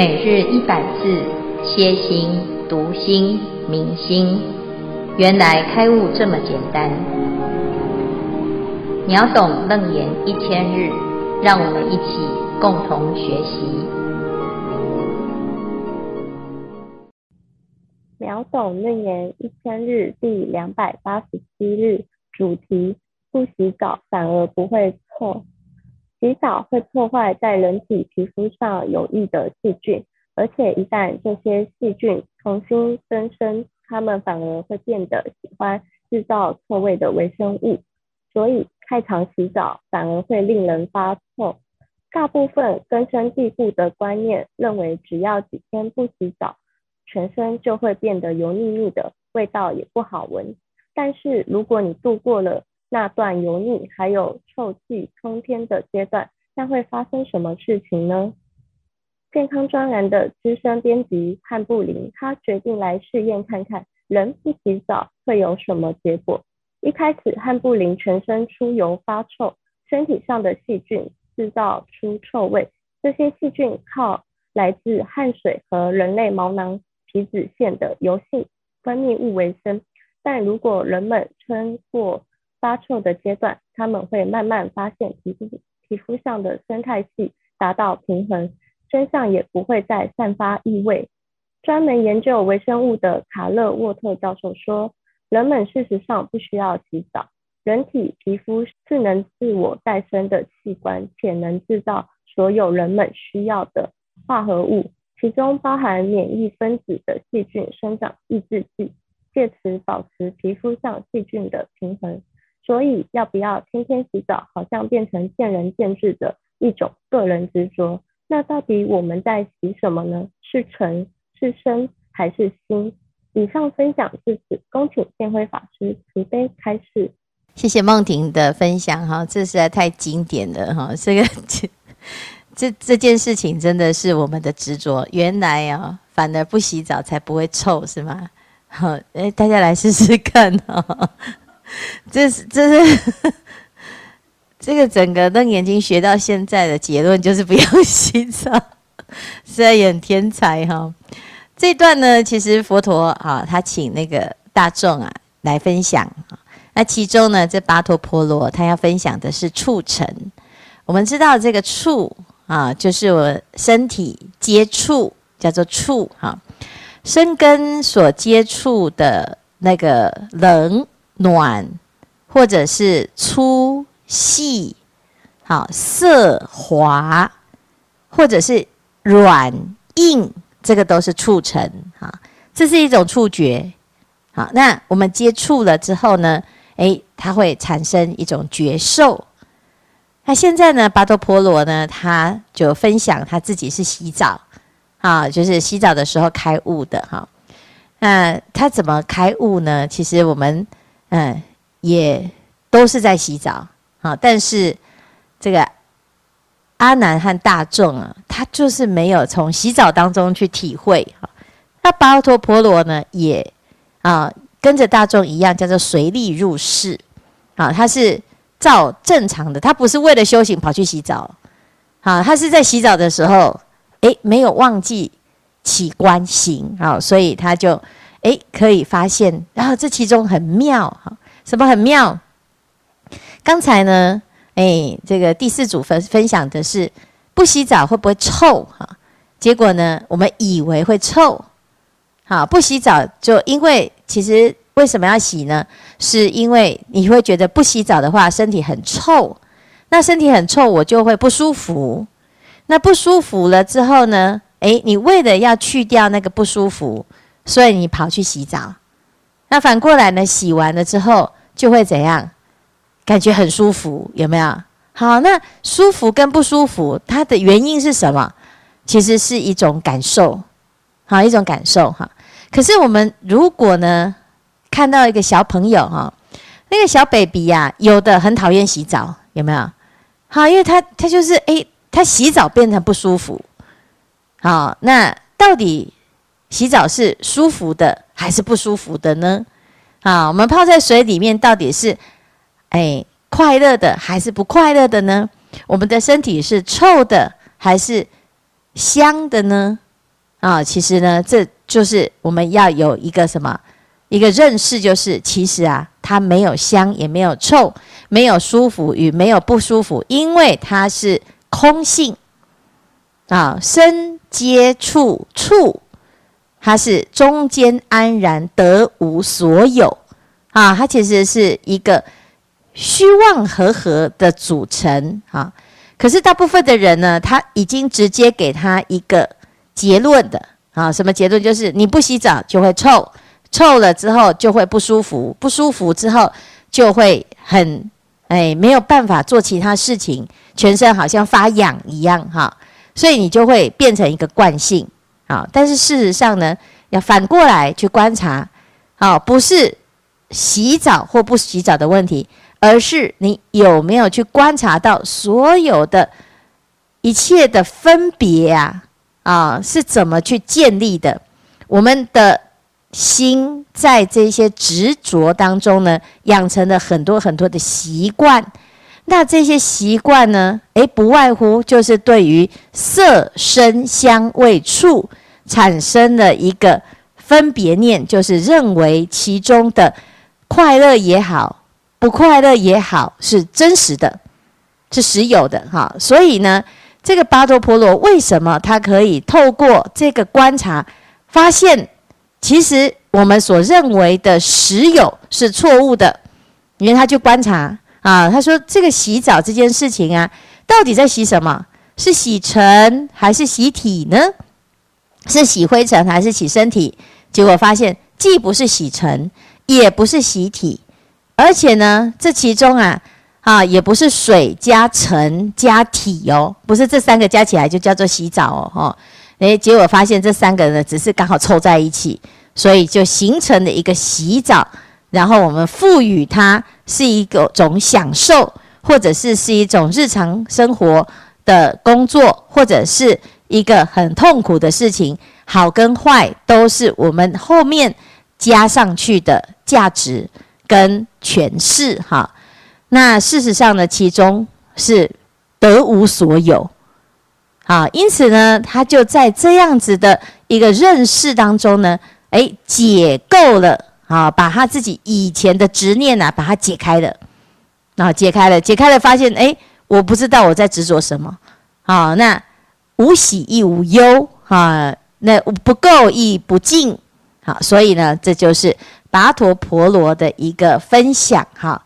每日一百字，歇心、读心、明心，原来开悟这么简单。秒懂楞严一千日，让我们一起共同学习。秒懂楞严一千日第两百八十七日，主题：不洗澡反而不会臭。洗澡会破坏在人体皮肤上有益的细菌，而且一旦这些细菌重新增生，它们反而会变得喜欢制造臭味的微生物，所以太常洗澡反而会令人发臭。大部分根深蒂固的观念认为，只要几天不洗澡，全身就会变得油腻腻的，味道也不好闻。但是如果你度过了那段油腻还有臭气冲天的阶段，那会发生什么事情呢？健康专栏的资深编辑汉布林，他决定来试验看看，人不洗澡会有什么结果。一开始，汉布林全身出油发臭，身体上的细菌制造出臭味，这些细菌靠来自汗水和人类毛囊皮脂腺的油性分泌物为生。但如果人们穿过发臭的阶段，他们会慢慢发现皮肤皮肤上的生态系达到平衡，身上也不会再散发异味。专门研究微生物的卡勒沃特教授说，人们事实上不需要洗澡，人体皮肤是能自我再生的器官，且能制造所有人们需要的化合物，其中包含免疫分子的细菌生长抑制剂，借此保持皮肤上细菌的平衡。所以，要不要天天洗澡，好像变成见仁见智的一种个人执着。那到底我们在洗什么呢？是尘、是身还是心？以上分享至此，恭请见辉法师慈悲开示。谢谢梦婷的分享哈，这实在太经典了哈。这个这这这件事情真的是我们的执着。原来啊，反而不洗澡才不会臭是吗？好，哎，大家来试试看哈。这是这是这个整个瞪眼睛学到现在的结论就是不要 洗澡，实在也很天才哈。这段呢，其实佛陀啊，他请那个大众啊来分享。那其中呢，这巴托婆罗他要分享的是触尘。我们知道这个触啊，就是我身体接触叫做触哈，生根所接触的那个冷。暖，或者是粗细，好色滑，或者是软硬，这个都是触尘啊。这是一种触觉。好，那我们接触了之后呢，诶，它会产生一种觉受。那现在呢，巴托婆罗呢，他就分享他自己是洗澡啊，就是洗澡的时候开悟的哈。那他怎么开悟呢？其实我们。嗯，也都是在洗澡啊，但是这个阿难和大众啊，他就是没有从洗澡当中去体会哈。那巴托婆罗呢，也啊跟着大众一样，叫做随力入室啊，他是照正常的，他不是为了修行跑去洗澡，啊，他是在洗澡的时候，诶，没有忘记起观行啊，所以他就。哎，可以发现，然后这其中很妙哈，什么很妙？刚才呢，哎，这个第四组分分享的是不洗澡会不会臭哈？结果呢，我们以为会臭，好，不洗澡就因为其实为什么要洗呢？是因为你会觉得不洗澡的话身体很臭，那身体很臭我就会不舒服，那不舒服了之后呢，哎，你为了要去掉那个不舒服。所以你跑去洗澡，那反过来呢？洗完了之后就会怎样？感觉很舒服，有没有？好，那舒服跟不舒服，它的原因是什么？其实是一种感受，好，一种感受哈。可是我们如果呢，看到一个小朋友哈，那个小 baby 呀，有的很讨厌洗澡，有没有？好，因为他他就是诶，他洗澡变成不舒服。好，那到底？洗澡是舒服的还是不舒服的呢？啊，我们泡在水里面到底是哎快乐的还是不快乐的呢？我们的身体是臭的还是香的呢？啊，其实呢，这就是我们要有一个什么一个认识，就是其实啊，它没有香，也没有臭，没有舒服与没有不舒服，因为它是空性啊，身接触处，它是中间安然得无所有啊，它其实是一个虚妄和合的组成啊。可是大部分的人呢，他已经直接给他一个结论的啊，什么结论？就是你不洗澡就会臭，臭了之后就会不舒服，不舒服之后就会很哎没有办法做其他事情，全身好像发痒一样哈，所以你就会变成一个惯性啊。但是事实上呢，要反过来去观察，啊，不是洗澡或不洗澡的问题。而是你有没有去观察到所有的一切的分别啊？啊，是怎么去建立的？我们的心在这些执着当中呢，养成了很多很多的习惯。那这些习惯呢，诶，不外乎就是对于色、声、香、味、触产生了一个分别念，就是认为其中的快乐也好。不快乐也好，是真实的，是实有的哈。所以呢，这个巴多婆罗为什么他可以透过这个观察，发现其实我们所认为的实有是错误的？因为他去观察啊，他说这个洗澡这件事情啊，到底在洗什么？是洗尘还是洗体呢？是洗灰尘还是洗身体？结果发现既不是洗尘，也不是洗体。而且呢，这其中啊，啊，也不是水加尘加体哦，不是这三个加起来就叫做洗澡哦，哈，诶，结果发现这三个呢，只是刚好凑在一起，所以就形成了一个洗澡，然后我们赋予它是一个种享受，或者是是一种日常生活的工作，或者是一个很痛苦的事情，好跟坏都是我们后面加上去的价值。跟诠释哈，那事实上呢，其中是得无所有，啊，因此呢，他就在这样子的一个认识当中呢，诶，解构了啊，把他自己以前的执念啊，把它解开了，啊，解开了，解开了，发现诶，我不知道我在执着什么，啊，那无喜亦无忧，啊，那不垢亦不净，好，所以呢，这就是。跋陀婆罗的一个分享哈，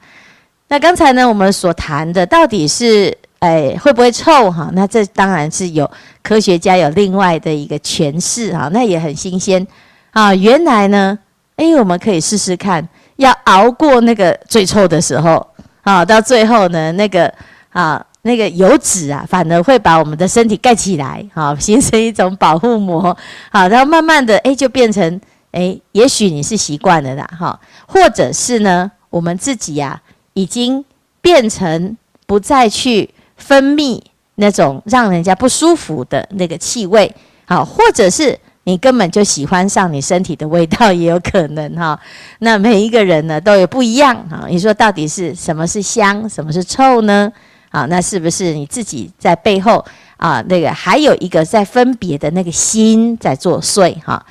那刚才呢，我们所谈的到底是哎会不会臭哈？那这当然是有科学家有另外的一个诠释哈，那也很新鲜啊。原来呢，哎，我们可以试试看，要熬过那个最臭的时候啊，到最后呢，那个啊那个油脂啊，反而会把我们的身体盖起来，好，形成一种保护膜，好，然后慢慢的哎就变成。诶，也许你是习惯了啦，哈，或者是呢，我们自己呀、啊，已经变成不再去分泌那种让人家不舒服的那个气味，好，或者是你根本就喜欢上你身体的味道，也有可能哈。那每一个人呢，都有不一样啊。你说到底是什么是香，什么是臭呢？啊，那是不是你自己在背后啊，那个还有一个在分别的那个心在作祟哈？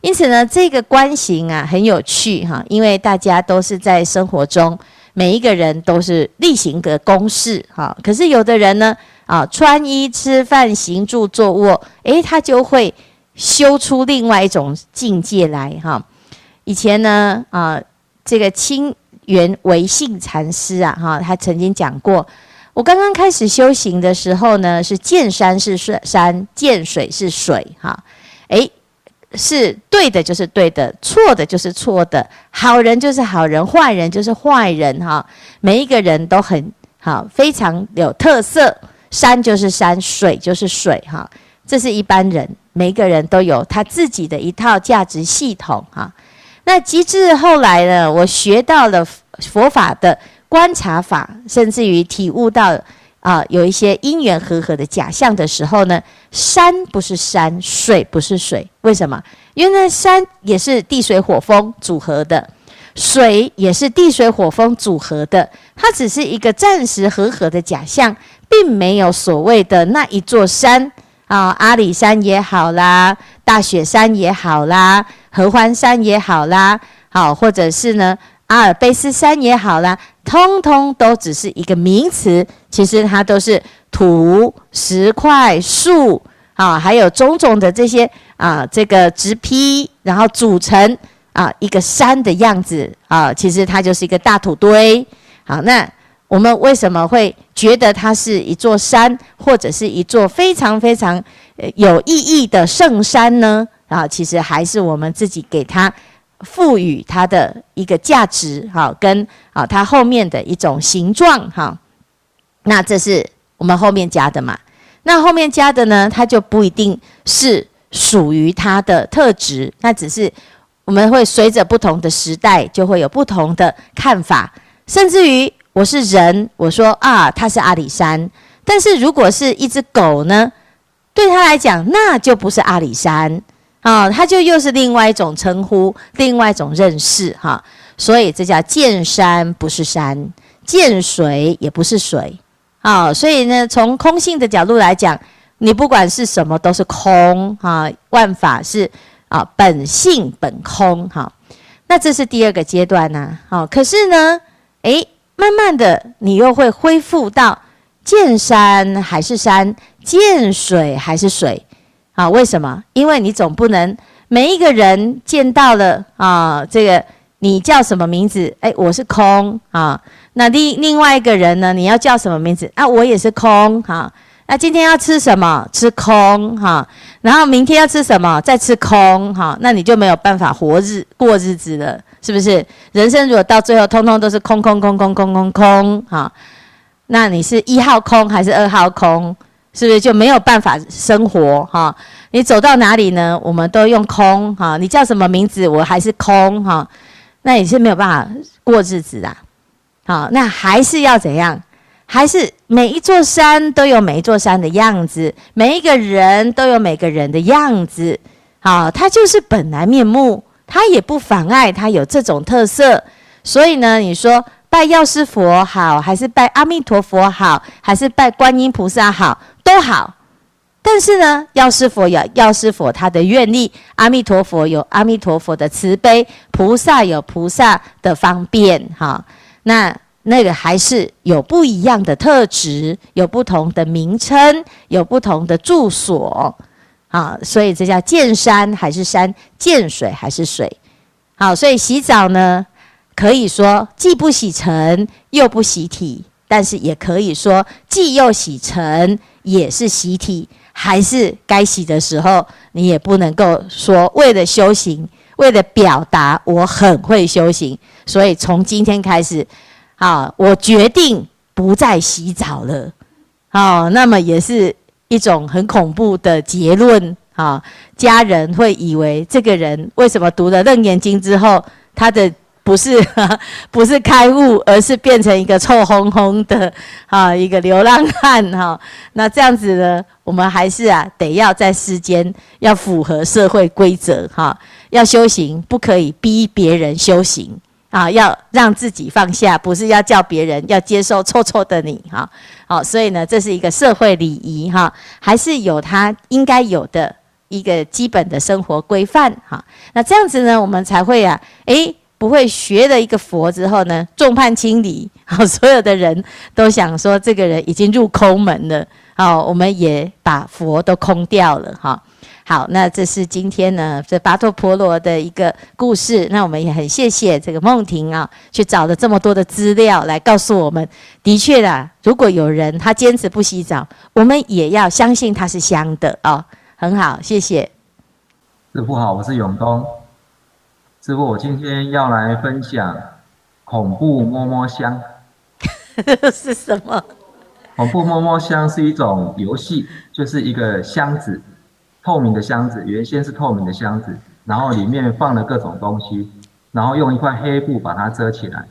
因此呢，这个观行啊很有趣哈，因为大家都是在生活中，每一个人都是例行的公事哈。可是有的人呢，啊，穿衣、吃饭、行住、坐卧，诶，他就会修出另外一种境界来哈。以前呢，啊，这个清源维信禅师啊，哈，他曾经讲过，我刚刚开始修行的时候呢，是见山是山，见水是水，哈，诶。是对的，就是对的；错的，就是错的。好人就是好人，坏人就是坏人。哈，每一个人都很好，非常有特色。山就是山，水就是水。哈，这是一般人，每一个人都有他自己的一套价值系统。哈，那及至后来呢，我学到了佛法的观察法，甚至于体悟到。啊，有一些因缘和合的假象的时候呢，山不是山，水不是水，为什么？因为山也是地水火风组合的，水也是地水火风组合的，它只是一个暂时和合的假象，并没有所谓的那一座山啊，阿里山也好啦，大雪山也好啦，合欢山也好啦，好，或者是呢，阿尔卑斯山也好啦，通通都只是一个名词，其实它都是土、石块、树，啊，还有种种的这些啊，这个植坯，然后组成啊一个山的样子啊，其实它就是一个大土堆。好，那我们为什么会觉得它是一座山，或者是一座非常非常有意义的圣山呢？啊，其实还是我们自己给它赋予它的一个价值，哈，跟啊它后面的一种形状，哈。那这是我们后面加的嘛？那后面加的呢，它就不一定是属于它的特质，那只是我们会随着不同的时代，就会有不同的看法。甚至于我是人，我说啊，它是阿里山。但是如果是一只狗呢，对他来讲，那就不是阿里山啊，他就又是另外一种称呼，另外一种认识哈。所以这叫见山不是山，见水也不是水啊。所以呢，从空性的角度来讲，你不管是什么都是空啊，万法是啊本性本空哈。那这是第二个阶段呢。好，可是呢。诶，慢慢的，你又会恢复到见山还是山，见水还是水，啊？为什么？因为你总不能每一个人见到了啊，这个你叫什么名字？诶，我是空啊。那另另外一个人呢？你要叫什么名字？啊，我也是空哈。那今天要吃什么？吃空哈。然后明天要吃什么？再吃空哈。那你就没有办法活日过日子了。是不是人生如果到最后通通都是空空空空空空空哈？那你是一号空还是二号空？是不是就没有办法生活哈？你走到哪里呢？我们都用空哈。你叫什么名字？我还是空哈。那你是没有办法过日子啊。好，那还是要怎样？还是每一座山都有每一座山的样子，每一个人都有每个人的样子。好，它就是本来面目。它也不妨碍它有这种特色，所以呢，你说拜药师佛好，还是拜阿弥陀佛好，还是拜观音菩萨好，都好。但是呢，药师佛有药师佛他的愿力，阿弥陀佛有阿弥陀佛的慈悲，菩萨有菩萨的方便，哈。那那个还是有不一样的特质，有不同的名称，有不同的住所。啊，所以这叫见山还是山，见水还是水。好，所以洗澡呢，可以说既不洗尘又不洗体，但是也可以说既又洗尘也是洗体，还是该洗的时候，你也不能够说为了修行，为了表达我很会修行，所以从今天开始，啊，我决定不再洗澡了。好，那么也是。一种很恐怖的结论啊！家人会以为这个人为什么读了《楞严经》之后，他的不是 不是开悟，而是变成一个臭烘烘的啊一个流浪汉哈？那这样子呢，我们还是啊得要在世间要符合社会规则哈，要修行不可以逼别人修行。啊，要让自己放下，不是要叫别人要接受臭臭的你哈。好，所以呢，这是一个社会礼仪哈，还是有它应该有的一个基本的生活规范哈。那这样子呢，我们才会啊，诶，不会学了一个佛之后呢，众叛亲离，好，所有的人都想说这个人已经入空门了，好，我们也把佛都空掉了哈。好，那这是今天呢，这跋陀婆罗的一个故事。那我们也很谢谢这个梦婷啊，去找了这么多的资料来告诉我们。的确啦，如果有人他坚持不洗澡，我们也要相信他是香的哦。很好，谢谢。师傅好，我是永东。师傅，我今天要来分享恐怖摸摸香。是什么？恐怖摸摸香是一种游戏，就是一个箱子。透明的箱子，原先是透明的箱子，然后里面放了各种东西，然后用一块黑布把它遮起来。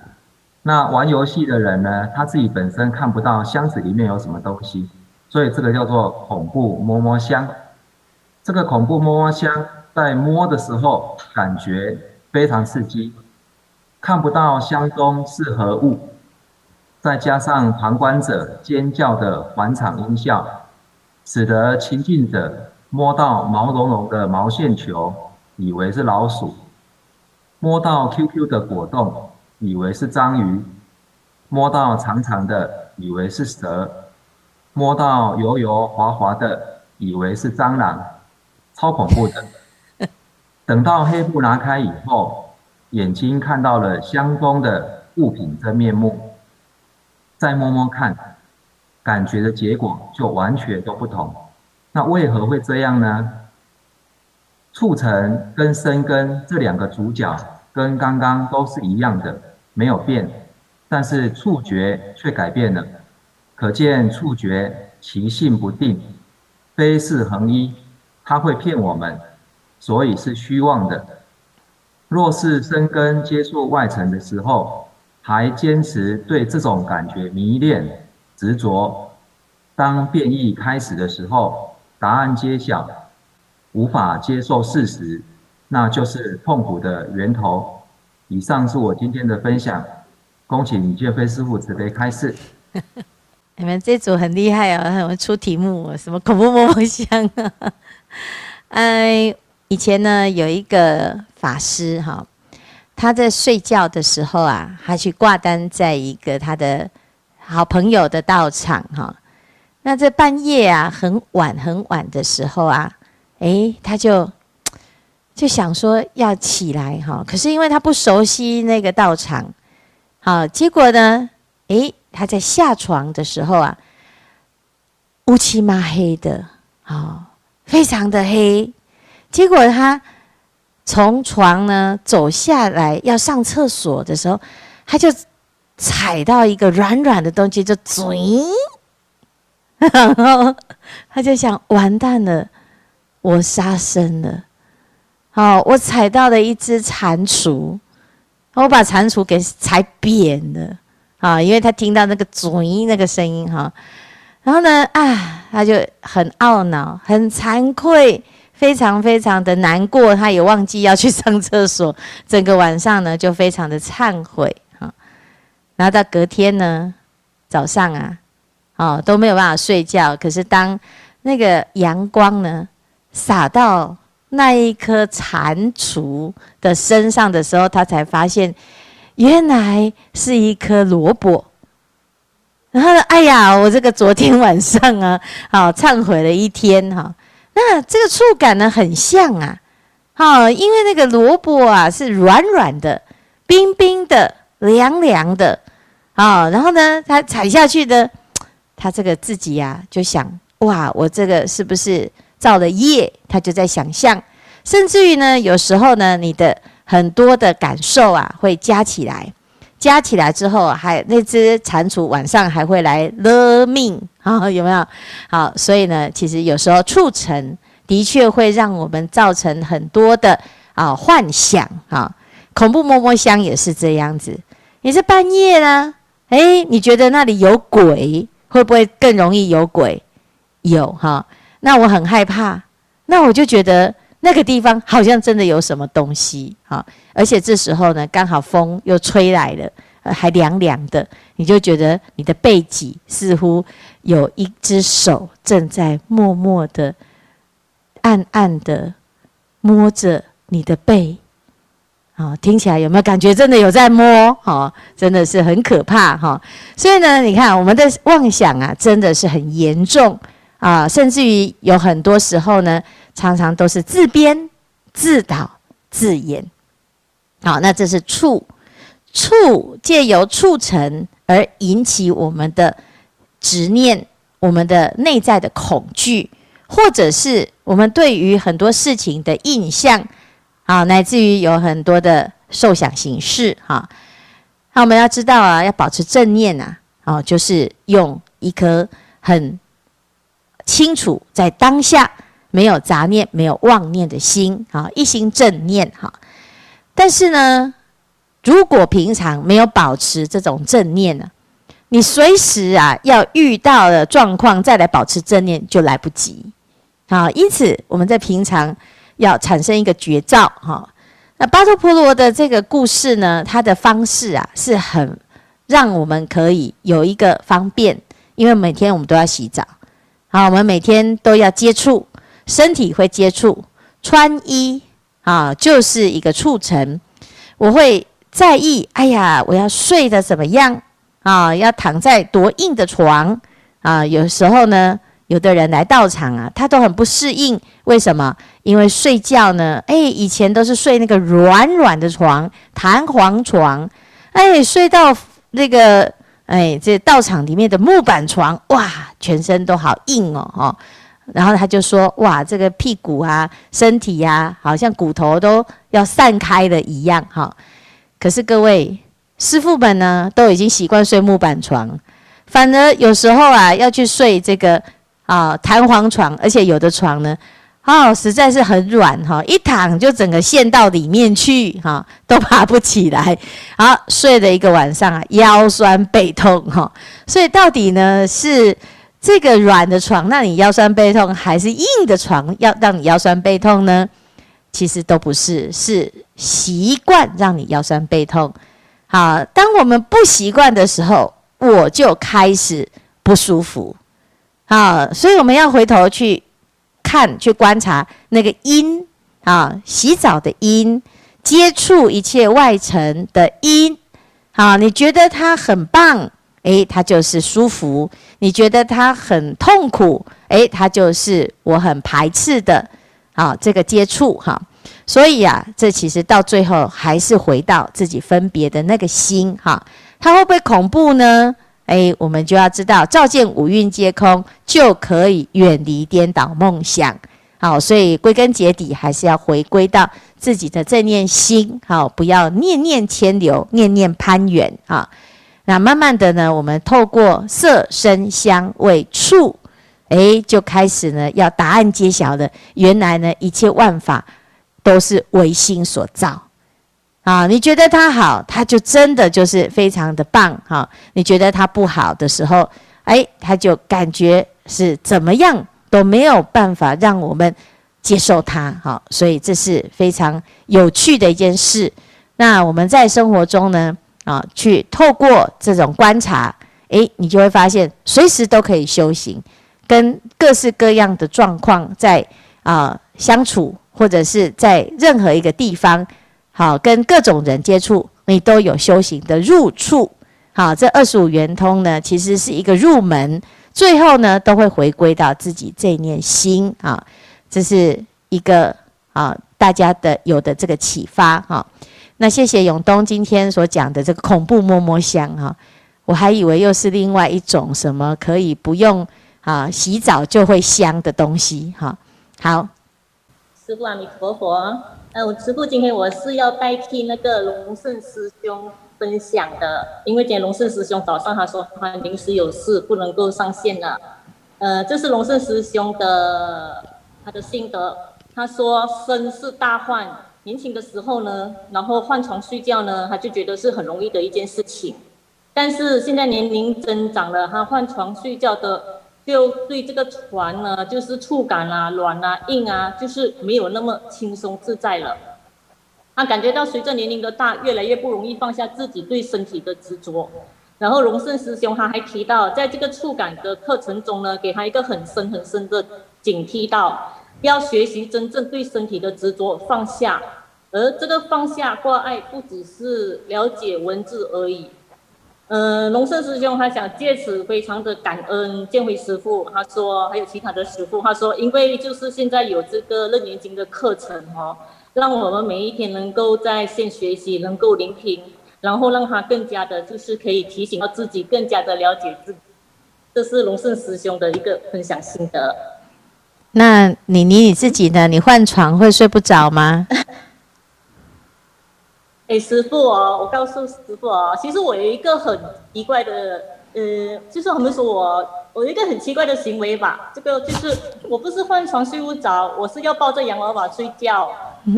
那玩游戏的人呢，他自己本身看不到箱子里面有什么东西，所以这个叫做恐怖摸摸箱。这个恐怖摸摸箱在摸的时候感觉非常刺激，看不到箱中是何物，再加上旁观者尖叫的环场音效。使得亲近者摸到毛茸茸的毛线球，以为是老鼠；摸到 QQ 的果冻，以为是章鱼；摸到长长的，以为是蛇；摸到油油滑滑的，以为是蟑螂，超恐怖的。等到黑布拿开以后，眼睛看到了相同的物品真面目，再摸摸看，感觉的结果就完全都不同。那为何会这样呢？促成跟生根这两个主角跟刚刚都是一样的，没有变，但是触觉却改变了。可见触觉其性不定，非是恒一，它会骗我们。所以是虚妄的。若是生根接触外层的时候，还坚持对这种感觉迷恋执着，当变异开始的时候，答案揭晓，无法接受事实，那就是痛苦的源头。以上是我今天的分享，恭请建飞师父慈悲开示。你们这组很厉害哦，他们出题目，什么恐怖摸摸香啊？哎。以前呢，有一个法师哈，他在睡觉的时候啊，他去挂单在一个他的好朋友的道场哈。那这半夜啊，很晚很晚的时候啊，诶，他就就想说要起来哈，可是因为他不熟悉那个道场，好，结果呢，诶，他在下床的时候啊，乌漆嘛黑的，好，非常的黑。结果他从床呢走下来要上厕所的时候，他就踩到一个软软的东西，就嘴，然后他就想完蛋了，我杀生了。好，我踩到了一只蟾蜍，我把蟾蜍给踩扁了啊！因为他听到那个嘴那个声音哈，然后呢啊，他就很懊恼，很惭愧。非常非常的难过，他也忘记要去上厕所，整个晚上呢就非常的忏悔哈。然后到隔天呢早上啊，哦都没有办法睡觉。可是当那个阳光呢洒到那一颗蟾蜍的身上的时候，他才发现原来是一颗萝卜。然后呢，哎呀，我这个昨天晚上啊，好忏悔了一天哈。那这个触感呢，很像啊，好，因为那个萝卜啊是软软的、冰冰的、凉凉的，啊，然后呢，他踩下去的，他这个自己呀、啊、就想，哇，我这个是不是造了业？他就在想象，甚至于呢，有时候呢，你的很多的感受啊会加起来。加起来之后，还那只蟾蜍晚上还会来勒命啊？有没有？好，所以呢，其实有时候促成的确会让我们造成很多的啊幻想啊。恐怖摸摸香也是这样子。你是半夜呢？诶，你觉得那里有鬼，会不会更容易有鬼？有哈。那我很害怕，那我就觉得那个地方好像真的有什么东西啊。而且这时候呢，刚好风又吹来了，还凉凉的，你就觉得你的背脊似乎有一只手正在默默的、暗暗的摸着你的背。啊，听起来有没有感觉？真的有在摸？哈，真的是很可怕哈。所以呢，你看我们的妄想啊，真的是很严重啊，甚至于有很多时候呢，常常都是自编、自导、自演。好，那这是触，触借由促成而引起我们的执念，我们的内在的恐惧，或者是我们对于很多事情的印象，啊，乃至于有很多的受想行识，哈。那我们要知道啊，要保持正念呐，啊，就是用一颗很清楚在当下没有杂念、没有妄念的心，啊，一心正念，哈。但是呢，如果平常没有保持这种正念呢，你随时啊要遇到的状况再来保持正念就来不及。啊，因此我们在平常要产生一个觉照哈。那巴托婆罗的这个故事呢，它的方式啊是很让我们可以有一个方便，因为每天我们都要洗澡，好，我们每天都要接触，身体会接触，穿衣啊，就是一个促成。我会在意，哎呀，我要睡得怎么样啊？要躺在多硬的床啊？有时候呢，有的人来道场啊，他都很不适应，为什么？因为睡觉呢，哎，以前都是睡那个软软的床，弹簧床，哎，睡到那个。哎，这道场里面的木板床，哇，全身都好硬哦，哦，然后他就说，哇，这个屁股啊，身体呀、啊，好像骨头都要散开的一样，哈、可是各位师傅们呢，都已经习惯睡木板床，反而有时候啊，要去睡这个啊弹簧床，而且有的床呢。哦，实在是很软哈，一躺就整个陷到里面去哈，都爬不起来。好，睡了一个晚上啊，腰酸背痛哈。所以到底呢，是这个软的床让你腰酸背痛，还是硬的床要让你腰酸背痛呢？其实都不是，是习惯让你腰酸背痛。好，当我们不习惯的时候，我就开始不舒服。好，所以我们要回头去。看，去观察那个因啊，洗澡的因，接触一切外尘的因，啊，你觉得它很棒，诶，它就是舒服；你觉得它很痛苦，诶，它就是我很排斥的，啊，这个接触哈。所以啊，这其实到最后还是回到自己分别的那个心哈，它会不会恐怖呢？哎，我们就要知道，照见五蕴皆空，就可以远离颠倒梦想。好，所以归根结底，还是要回归到自己的正念心。好，不要念念迁流，念念攀缘啊。那慢慢的呢，我们透过色声香味触，哎，就开始呢，要答案揭晓了。原来呢，一切万法都是唯心所造。啊，你觉得他好，他就真的就是非常的棒哈。你觉得他不好的时候，哎，他就感觉是怎么样都没有办法让我们接受他哈。所以这是非常有趣的一件事。那我们在生活中呢，啊，去透过这种观察，哎，你就会发现随时都可以修行，跟各式各样的状况在啊相处，或者是在任何一个地方。好，跟各种人接触，你都有修行的入处。好，这二十五圆通呢，其实是一个入门，最后呢，都会回归到自己这念心啊。这是一个啊，大家的有的这个启发哈。那谢谢永东今天所讲的这个恐怖摸摸香哈，我还以为又是另外一种什么可以不用啊洗澡就会香的东西哈。好，师父阿弥陀佛。呃，我师父今天我是要代替那个龙胜师兄分享的，因为今天龙胜师兄早上他说他临时有事不能够上线了。呃，这是龙胜师兄的他的心得，他说生是大患，年轻的时候呢，然后换床睡觉呢，他就觉得是很容易的一件事情，但是现在年龄增长了，他换床睡觉的。就对这个床呢，就是触感啊、软啊、硬啊，就是没有那么轻松自在了。他感觉到随着年龄的大，越来越不容易放下自己对身体的执着。然后龙胜师兄他还提到，在这个触感的课程中呢，给他一个很深很深的警惕到，要学习真正对身体的执着放下。而这个放下挂碍，不只是了解文字而已。嗯，龙胜师兄他想借此非常的感恩建辉师父，他说还有其他的师父，他说因为就是现在有这个楞严经的课程哦，让我们每一天能够在线学习，能够聆听，然后让他更加的就是可以提醒到自己，更加的了解自己，这是龙胜师兄的一个分享心得。那你你你自己呢？你换床会睡不着吗？哎，师傅哦，我告诉师傅哦，其实我有一个很奇怪的，呃，就是他们说我我有一个很奇怪的行为吧，这个就是我不是换床睡不着，我是要抱着洋娃娃睡觉。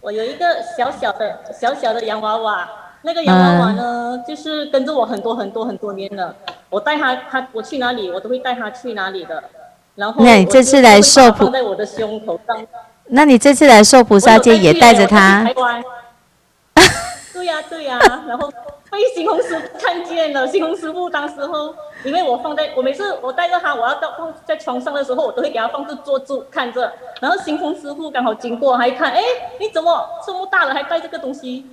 我有一个小小的小小的洋娃娃，那个洋娃娃呢，就是跟着我很多很多很多年了。我带他，他我去哪里，我都会带他去哪里的。然后，那你这次来受放在我的胸口上。那你这次来受菩萨戒也带着他？对呀、啊、对呀、啊，然后被星空师看见了，星空师傅当时候因为我放在我每次我带着他，我要到放在床上的时候，我都会给他放着坐住看着。然后星空师傅刚好经过，还看，哎，你怎么这么大了还带这个东西？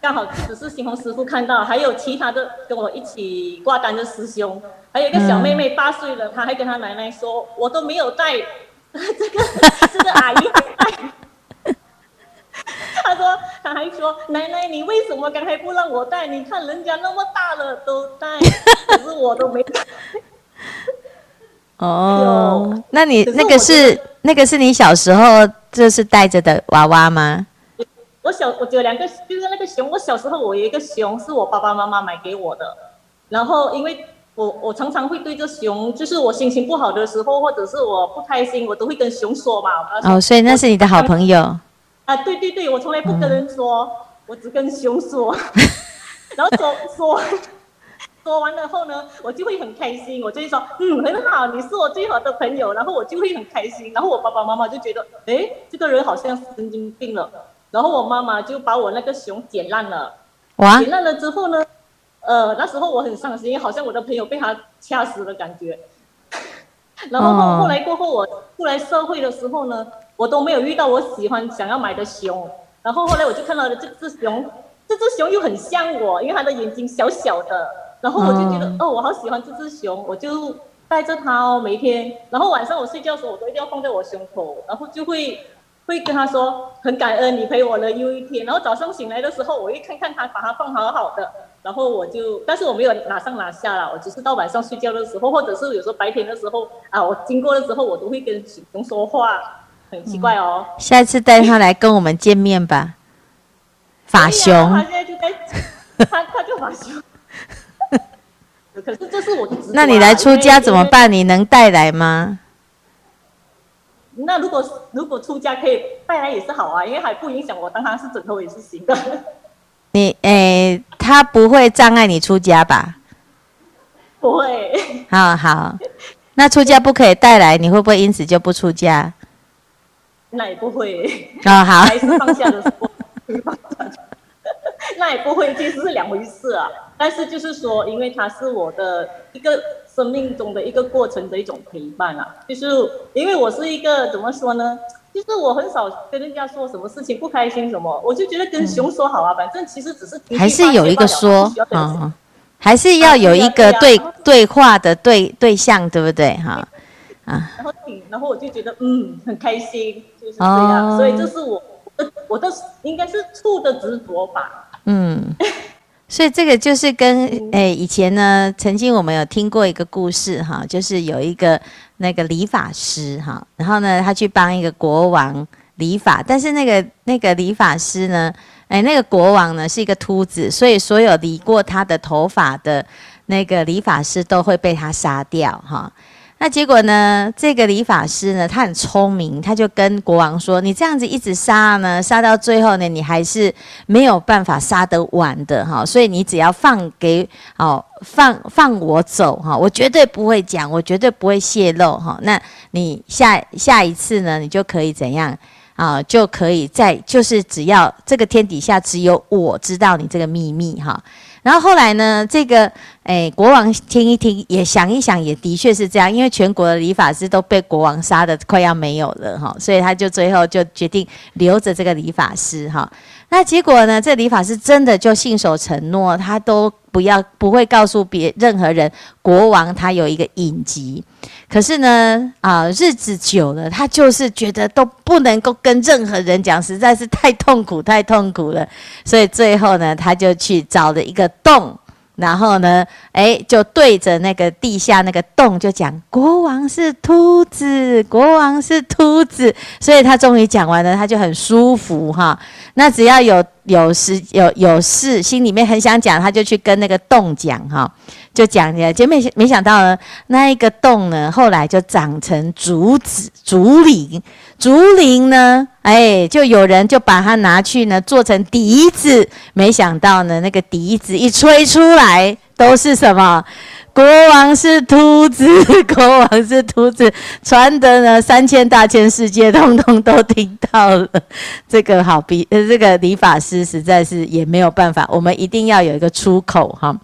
刚好只是新红师傅看到，还有其他的跟我一起挂单的师兄，还有一个小妹妹八岁了，她还跟她奶奶说，我都没有带这个 这个阿姨带。她说，她还说，奶奶，你为什么刚才不让我带？你看人家那么大了都带，可是我都没带。哦，那你那个是那个是你小时候就是带着的娃娃吗？我小我只有两个，就是那个熊。我小时候我有一个熊，是我爸爸妈妈买给我的。然后因为我我常常会对着熊，就是我心情不好的时候，或者是我不开心，我都会跟熊说嘛。哦，所以那是你的好朋友。啊，对对对，我从来不跟人说，嗯、我只跟熊说，然后说说说完了后呢，我就会很开心，我就会说，嗯，很好，你是我最好的朋友，然后我就会很开心，然后我爸爸妈妈就觉得，哎，这个人好像神经病了，然后我妈妈就把我那个熊剪烂了，哇，剪烂了之后呢，呃，那时候我很伤心，好像我的朋友被他掐死的感觉，然后后、来过后我出来社会的时候呢。我都没有遇到我喜欢想要买的熊，然后后来我就看到了这只熊，这只熊又很像我，因为它的眼睛小小的，然后我就觉得、嗯、哦，我好喜欢这只熊，我就带着它哦，每天，然后晚上我睡觉的时候，我都一定要放在我胸口，然后就会会跟他说很感恩你陪我了又一天，然后早上醒来的时候，我一看看他，把它放好好的，然后我就，但是我没有拿上拿下了，我只是到晚上睡觉的时候，或者是有时候白天的时候啊，我经过的时候，我都会跟熊说话。很奇怪哦，嗯、下次带他来跟我们见面吧。法熊，他现在就在，他他就法熊。可是这是我的、啊。那你来出家怎么办？你能带来吗？那如果如果出家可以带来也是好啊，因为还不影响我当他是枕头也是行的。你诶，他不会障碍你出家吧？不会。好好，那出家不可以带来，你会不会因此就不出家？那也不会，啊、哦、好，还是放下的时候放下。那也不会，其实是两回事啊。但是就是说，因为它是我的一个生命中的一个过程的一种陪伴啊。就是因为我是一个怎么说呢？就是我很少跟人家说什么事情不开心什么，我就觉得跟熊说好啊，嗯、反正其实只是还是有一个说，嗯，还是要有一个对、啊、对话的对对象，对不对哈？啊然后然后我就觉得嗯很开心，就是这样，哦、所以这是我我的应该是处的执着吧。嗯，所以这个就是跟诶以前呢，曾经我们有听过一个故事哈，就是有一个那个理发师哈，然后呢他去帮一个国王理发，但是那个那个理发师呢，诶那个国王呢是一个秃子，所以所有理过他的头发的那个理发师都会被他杀掉哈。那结果呢？这个理发师呢，他很聪明，他就跟国王说：“你这样子一直杀呢，杀到最后呢，你还是没有办法杀得完的哈。所以你只要放给哦，放放我走哈，我绝对不会讲，我绝对不会泄露哈。那你下下一次呢，你就可以怎样啊？就可以在就是只要这个天底下只有我知道你这个秘密哈。”然后后来呢，这个诶国王听一听，也想一想，也的确是这样，因为全国的理发师都被国王杀得快要没有了哈，所以他就最后就决定留着这个理发师哈。那结果呢，这理发师真的就信守承诺，他都不要不会告诉别任何人，国王他有一个隐疾。可是呢，啊，日子久了，他就是觉得都不能够跟任何人讲，实在是太痛苦，太痛苦了。所以最后呢，他就去找了一个洞，然后呢，诶，就对着那个地下那个洞就讲：“国王是秃子，国王是秃子。”所以他终于讲完了，他就很舒服哈。那只要有有事有有事，心里面很想讲，他就去跟那个洞讲哈。就讲起来，结果没没想到呢，那一个洞呢，后来就长成竹子、竹林，竹林呢，哎，就有人就把它拿去呢，做成笛子。没想到呢，那个笛子一吹出来，都是什么？国王是秃子，国王是秃子，传的呢，三千大千世界，通通都听到了。这个好比，呃，这个理发师实在是也没有办法，我们一定要有一个出口哈。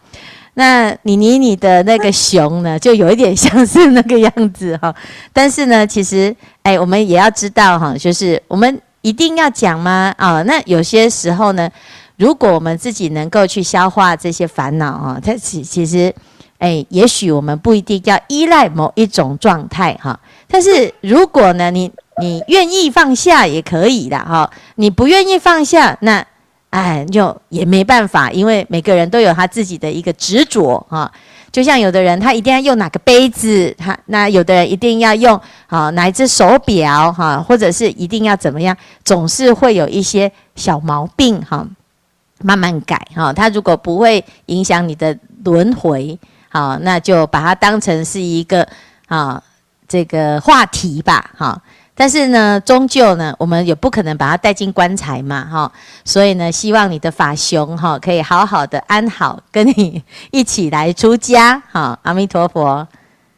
那妮妮你的那个熊呢，就有一点像是那个样子哈。但是呢，其实哎，我们也要知道哈，就是我们一定要讲吗？啊，那有些时候呢，如果我们自己能够去消化这些烦恼啊，它其其实哎，也许我们不一定要依赖某一种状态哈。但是如果呢，你你愿意放下也可以的哈，你不愿意放下那。哎，就也没办法，因为每个人都有他自己的一个执着哈。就像有的人他一定要用哪个杯子，他那有的人一定要用啊哪一只手表哈，或者是一定要怎么样，总是会有一些小毛病哈，慢慢改哈。他如果不会影响你的轮回，好，那就把它当成是一个啊这个话题吧哈。但是呢，终究呢，我们也不可能把它带进棺材嘛，哈，所以呢，希望你的法兄哈可以好好的安好，跟你一起来出家，哈，阿弥陀佛。